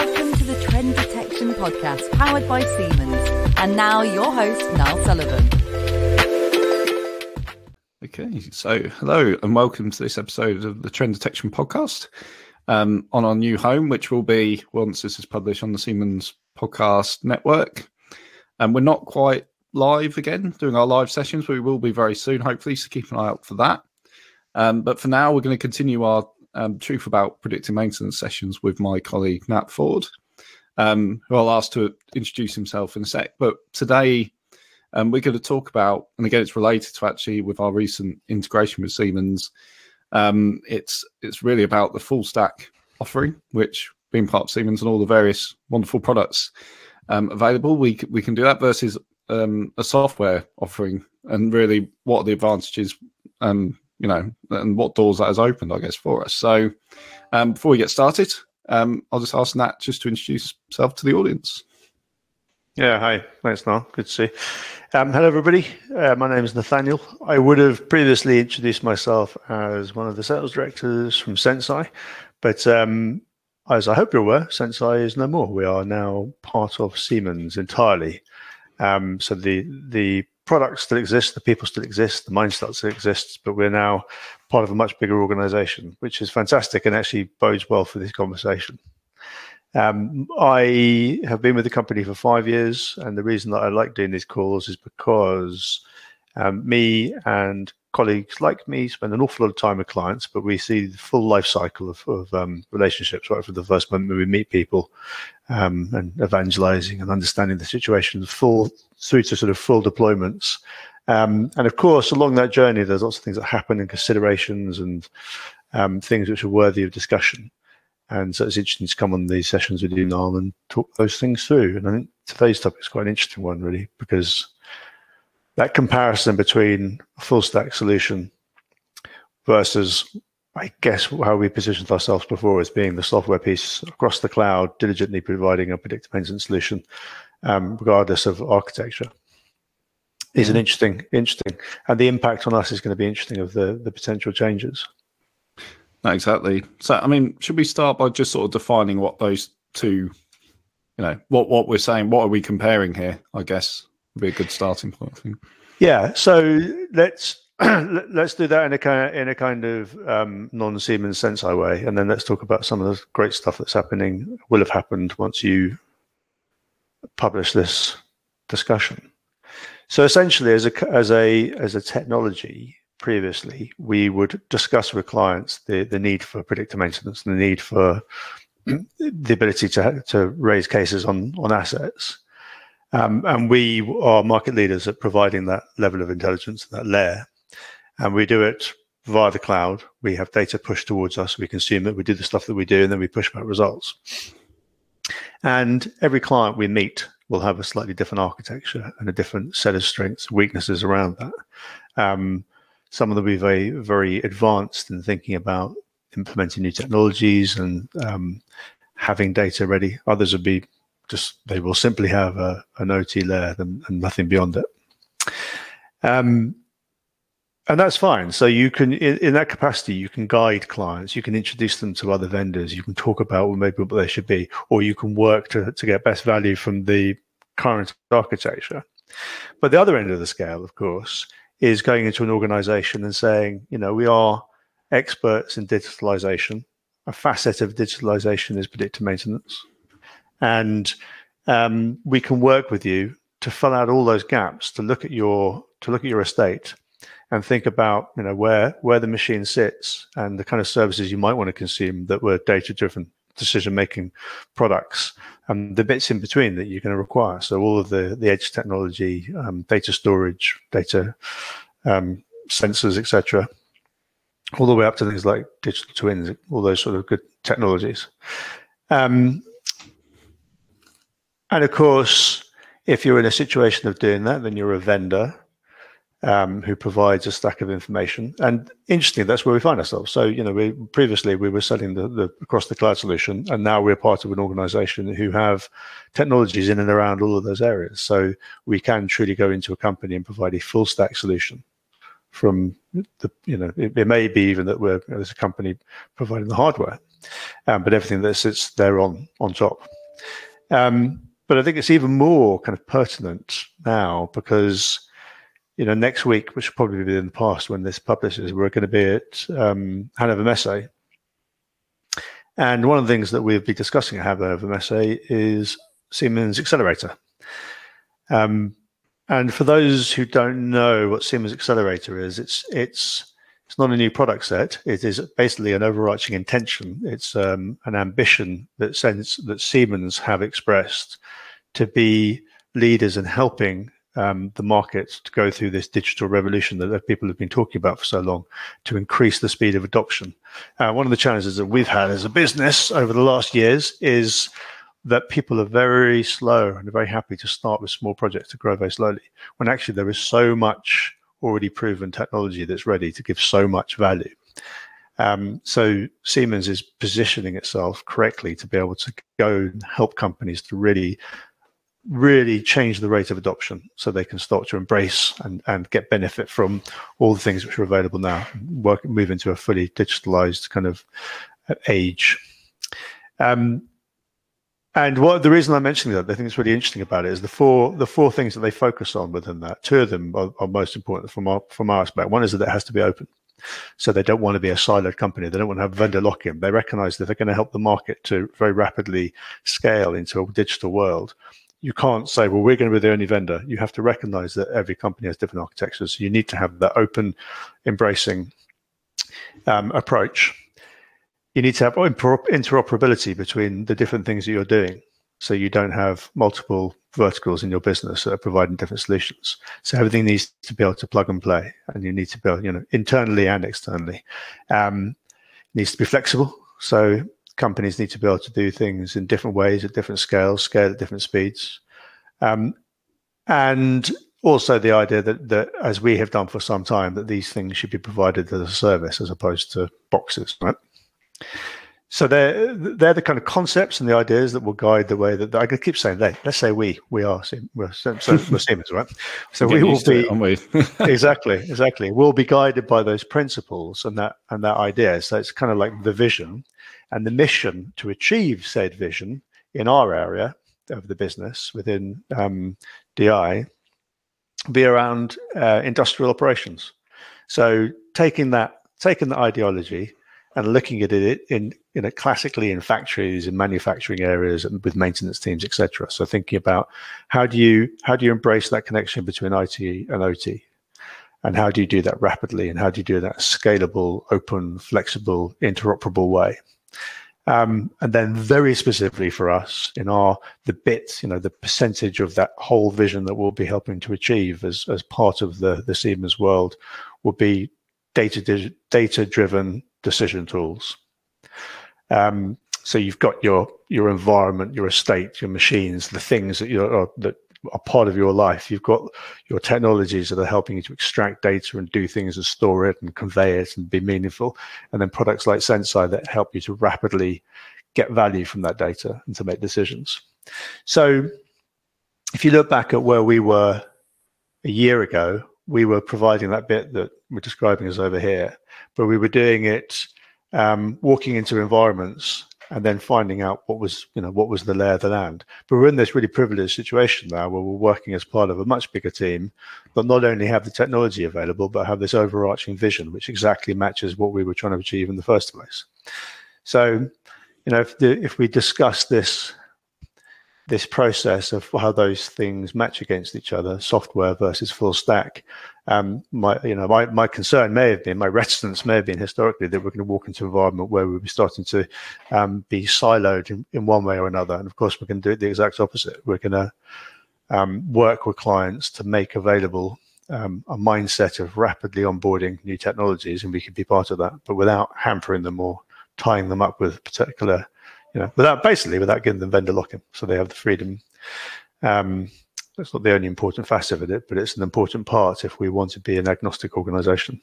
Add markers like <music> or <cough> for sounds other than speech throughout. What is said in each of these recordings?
Welcome to the Trend Detection Podcast, powered by Siemens. And now, your host, Niall Sullivan. Okay, so hello and welcome to this episode of the Trend Detection Podcast um, on our new home, which will be once this is published on the Siemens Podcast Network. And we're not quite live again doing our live sessions, but we will be very soon, hopefully. So keep an eye out for that. Um, but for now, we're going to continue our um, truth about predictive maintenance sessions with my colleague Nat Ford, um, who I'll ask to introduce himself in a sec. But today, um, we're going to talk about, and again, it's related to actually with our recent integration with Siemens. Um, it's it's really about the full stack offering, which being part of Siemens and all the various wonderful products um, available, we we can do that versus um, a software offering, and really what are the advantages you know, and what doors that has opened, I guess, for us. So, um, before we get started, um, I'll just ask Nat just to introduce himself to the audience. Yeah, hi. Thanks, Niall. Good to see um, hello, everybody. Uh, my name is Nathaniel. I would have previously introduced myself as one of the sales directors from Senseye, but um, as I hope you're aware, Senseye is no more. We are now part of Siemens entirely. Um, so the the products still exist, the people still exist, the mindset still exists, but we're now part of a much bigger organization, which is fantastic and actually bodes well for this conversation. Um, I have been with the company for five years, and the reason that I like doing these calls is because um, me and colleagues like me spend an awful lot of time with clients, but we see the full life cycle of, of um, relationships right from the first moment we meet people um, and evangelizing and understanding the situation full through to sort of full deployments. Um, and of course, along that journey, there's lots of things that happen and considerations and um, things which are worthy of discussion. And so it's interesting to come on these sessions with you, Niall, and talk those things through. And I think today's topic is quite an interesting one, really, because that comparison between a full stack solution versus I guess how we positioned ourselves before as being the software piece across the cloud, diligently providing a predictive maintenance solution, um, regardless of architecture, is an interesting, interesting, and the impact on us is going to be interesting of the the potential changes. exactly. So, I mean, should we start by just sort of defining what those two, you know, what what we're saying, what are we comparing here? I guess would be a good starting point. I think. Yeah. So let's let's do that in a kind of, in a kind of um, non-Siemens Senseye way, and then let's talk about some of the great stuff that's happening, will have happened once you publish this discussion. So essentially, as a as a as a technology, previously we would discuss with clients the the need for predictive maintenance, the need for <clears throat> the ability to to raise cases on on assets um, and we are market leaders at providing that level of intelligence, that layer. And we do it via the cloud. We have data pushed towards us. We consume it. We do the stuff that we do, and then we push back results. And every client we meet will have a slightly different architecture and a different set of strengths, weaknesses around that. Um, some of them will be very, very advanced in thinking about implementing new technologies and um, having data ready. Others will be just they will simply have a, an OT layer and, and nothing beyond it. Um, and that's fine. So you can, in, in, that capacity, you can guide clients, you can introduce them to other vendors, you can talk about maybe what they should be, or you can work to, to get best value from the current architecture. But the other end of the scale, of course, is going into an organization and saying, you know, we are experts in digitalization. A facet of digitalization is predictive maintenance and um, we can work with you to fill out all those gaps to look at your to look at your estate and think about you know where where the machine sits and the kind of services you might want to consume that were data driven decision making products and the bits in between that you're going to require. So all of the the edge technology um, data storage data um, sensors etc all the way up to things like digital twins all those sort of good technologies. Um, and of course, if you're in a situation of doing that, then you're a vendor um, who provides a stack of information. And interestingly, that's where we find ourselves. So, you know, we previously we were selling the, the across the cloud solution, and now we're part of an organization who have technologies in and around all of those areas. So we can truly go into a company and provide a full stack solution from the, you know, it, it may be even that we're there's a company providing the hardware um, but everything that sits there on on top. Um, but I think it's even more kind of pertinent now because you know next week, which will probably be in the past when this publishes, we're going to be at um, Hannover Messe. And one of the things that we'll be discussing at Hannover Messe is Siemens Xcelerator. Um, and for those who don't know what Siemens Xcelerator is, it's it's it's not a new product set. It is basically an overarching intention. It's um, an ambition that sense that Siemens have expressed to be leaders in helping um, the market to go through this digital revolution that people have been talking about for so long to increase the speed of adoption. Uh, one of the challenges that we've had as a business over the last years is that people are very slow and very happy to start with small projects to grow very slowly when actually there is so much already proven technology that's ready to give so much value. Um, so Siemens is positioning itself correctly to be able to go and help companies to really really change the rate of adoption so they can start to embrace and, and get benefit from all the things which are available now work move into a fully digitalized kind of uh, age um, and what the reason I'm mentioning that I think it's really interesting about it is the four the four things that they focus on within that. Two of them are, are most important from our from our aspect. One is that it has to be open. So they don't want to be a siloed company. They don't want to have vendor lock-in. They recognize that they're going to help the market to very rapidly scale into a digital world you can't say, well, we're going to be the only vendor. You have to recognize that every company has different architectures. So you need to have that open, embracing um, approach. You need to have interoperability between the different things that you're doing. So you don't have multiple verticals in your business that are providing different solutions. So everything needs to be able to plug and play, and you need to build, you know, internally and externally. Um, needs to be flexible. So companies need to be able to do things in different ways at different scales, scale at different speeds. Um, and also the idea that, that, as we have done for some time, that these things should be provided as a service as opposed to boxes, right? So they're they're the kind of concepts and the ideas that will guide the way that I could keep saying they. Let's say we we are we're, so, <laughs> we're Siemens, right? So we will be it, we? <laughs> exactly exactly. We'll be guided by those principles and that and that idea. So it's kind of like the vision, and the mission to achieve said vision in our area of the business within um, DI be around uh, industrial operations. So taking that taking the ideology and looking at it in you know classically in factories in manufacturing areas and with maintenance teams etc so thinking about how do you how do you embrace that connection between IT and OT and how do you do that rapidly? And how do you do that scalable open flexible interoperable way? Um, and then very specifically for us in our the bit you know the percentage of that whole vision that we'll be helping to achieve as as part of the the Siemens world will be data data driven decision tools. Um, so you've got your your environment, your estate, your machines, the things that you are that are part of your life. You've got your technologies that are helping you to extract data and do things and store it and convey it and be meaningful. And then products like Senseye that help you to rapidly get value from that data and to make decisions. So if you look back at where we were a year ago, we were providing that bit that we're describing as over here, but we were doing it um, walking into environments and then finding out what was you know what was the lay of the land. But we're in this really privileged situation now where we're working as part of a much bigger team that not only have the technology available but have this overarching vision which exactly matches what we were trying to achieve in the first place. So, you know, if the, if we discuss this this process of how those things match against each other, software versus full stack. Um, my, you know, my, my concern may have been, my <laughs> reticence may have been historically that we're going to walk into an environment where we'll be starting to um, be siloed in, in one way or another. And of course, we're going to do it the exact opposite. We're going to um, work with clients to make available um, a mindset of rapidly onboarding new technologies, and we can be part of that, but without hampering them or tying them up with particular you know, without basically without giving them vendor lock-in, so they have the freedom. Um, that's not the only important facet of it, but it's an important part if we want to be an agnostic organization.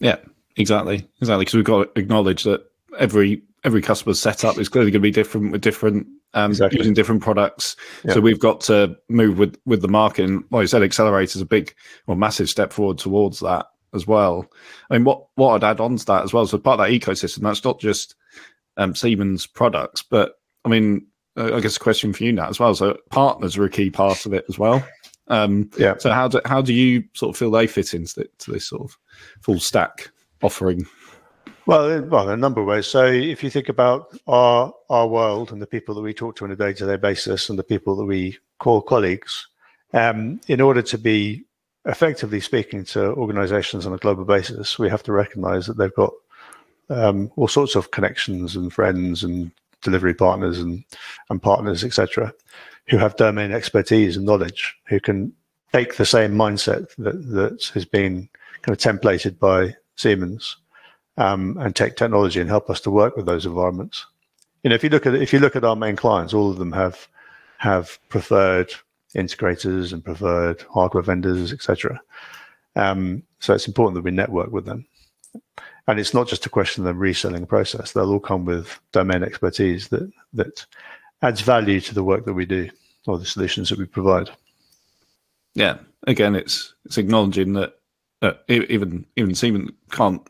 Yeah, exactly, exactly. Because we've got to acknowledge that every every customer's setup is clearly going to be different with different um, exactly. using different products. Yeah. So we've got to move with with the market. And like I said, Xcelerator is a big or massive step forward towards that as well. I mean, what what I'd add on to that as well. So part of that ecosystem, that's not just um, Siemens products, but I mean, I guess a question for you now as well. So partners are a key part of it as well. Um, Yeah. So how do how do you sort of feel they fit into the, to this sort of full stack offering? Well, well, in a number of ways. So if you think about our our world and the people that we talk to on a day to day basis and the people that we call colleagues, um, in order to be effectively speaking to organisations on a global basis, we have to recognise that they've got um, all sorts of connections and friends and delivery partners and and partners, etc., who have domain expertise and knowledge, who can take the same mindset that that has been kind of templated by Siemens um, and take technology and help us to work with those environments. You know, if you look at if you look at our main clients, all of them have have preferred integrators and preferred hardware vendors, etc. Um, so it's important that we network with them. And it's not just a question of them reselling a process; they'll all come with domain expertise that that adds value to the work that we do or the solutions that we provide. Yeah, again, it's it's acknowledging that uh, even even Siemens can't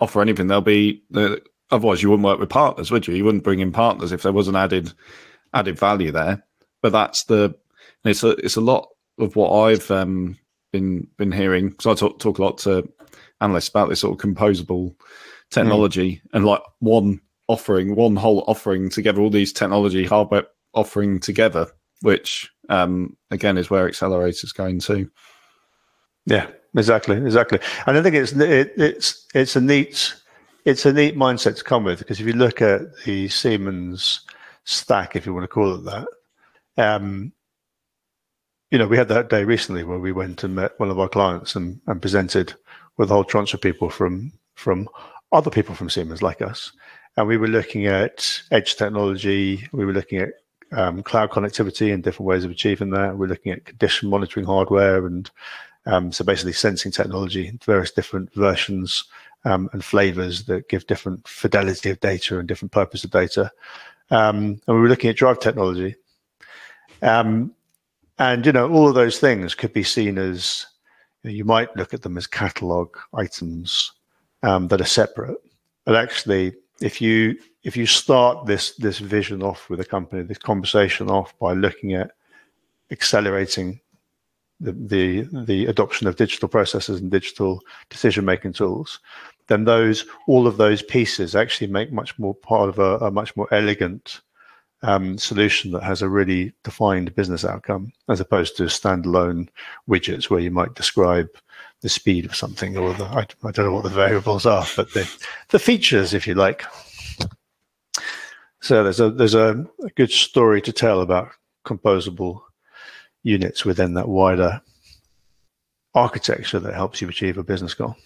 offer anything. They'll be the, otherwise you wouldn't work with partners, would you? You wouldn't bring in partners if there wasn't added added value there. But that's the it's a it's a lot of what I've um, been been hearing because I talk talk a lot to analysts about this sort of composable technology and like one offering, one whole offering together, all these technology hardware offering together, which um, again is where Xcelerator's going to. Yeah, exactly, exactly. And I think it's it, it's it's a neat it's a neat mindset to come with because if you look at the Siemens stack, if you want to call it that, um, you know, we had that day recently where we went and met one of our clients and, and presented with a whole tranche of people from from other people from Siemens like us, and we were looking at edge technology. We were looking at um, cloud connectivity and different ways of achieving that. We're looking at condition monitoring hardware and um, so basically sensing technology, various different versions um, and flavors that give different fidelity of data and different purpose of data. Um, and we were looking at drive technology. Um, and, you know, all of those things could be seen as, you, might look at them as catalog items um, that are separate. But actually, if you if you start this this vision off with a company, this conversation off by looking at accelerating the, the the adoption of digital processes and digital decision making tools, then those all of those pieces actually make much more part of a, a much more elegant um, solution that has a really defined business outcome, as opposed to standalone widgets where you might describe the speed of something or the I, I don't know what the variables are, but the the features, if you like. So there's a there's a, a good story to tell about composable units within that wider architecture that helps you achieve a business goal.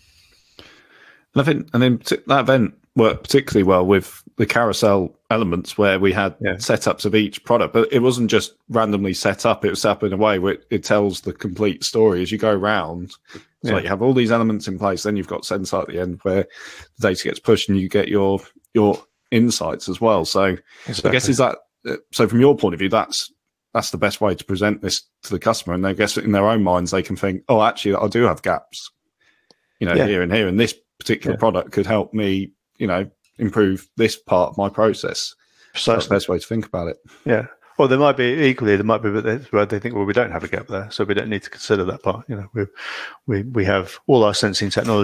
And I think, and then that event worked particularly well with the carousel elements where we had Yeah. setups of each product, but it wasn't just randomly set up. It was set up in a way where it, it tells the complete story as you go around. So Yeah. like you have all these elements in place, then you've got Senseye at the end where the data gets pushed and you get your your insights as well. So I guess is that uh, so from your point of view, that's that's the best way to present this to the customer, and I guess in their own minds they can think, oh, actually, I do have gaps, you know, Yeah. here and here, and this particular product could help me, you know, improve this part of my process. That's the best way to think about it. Yeah. Well, there might be equally there might be where they think, well, we don't have a gap there, so we don't need to consider that part. You know, we we we have all our sensing technology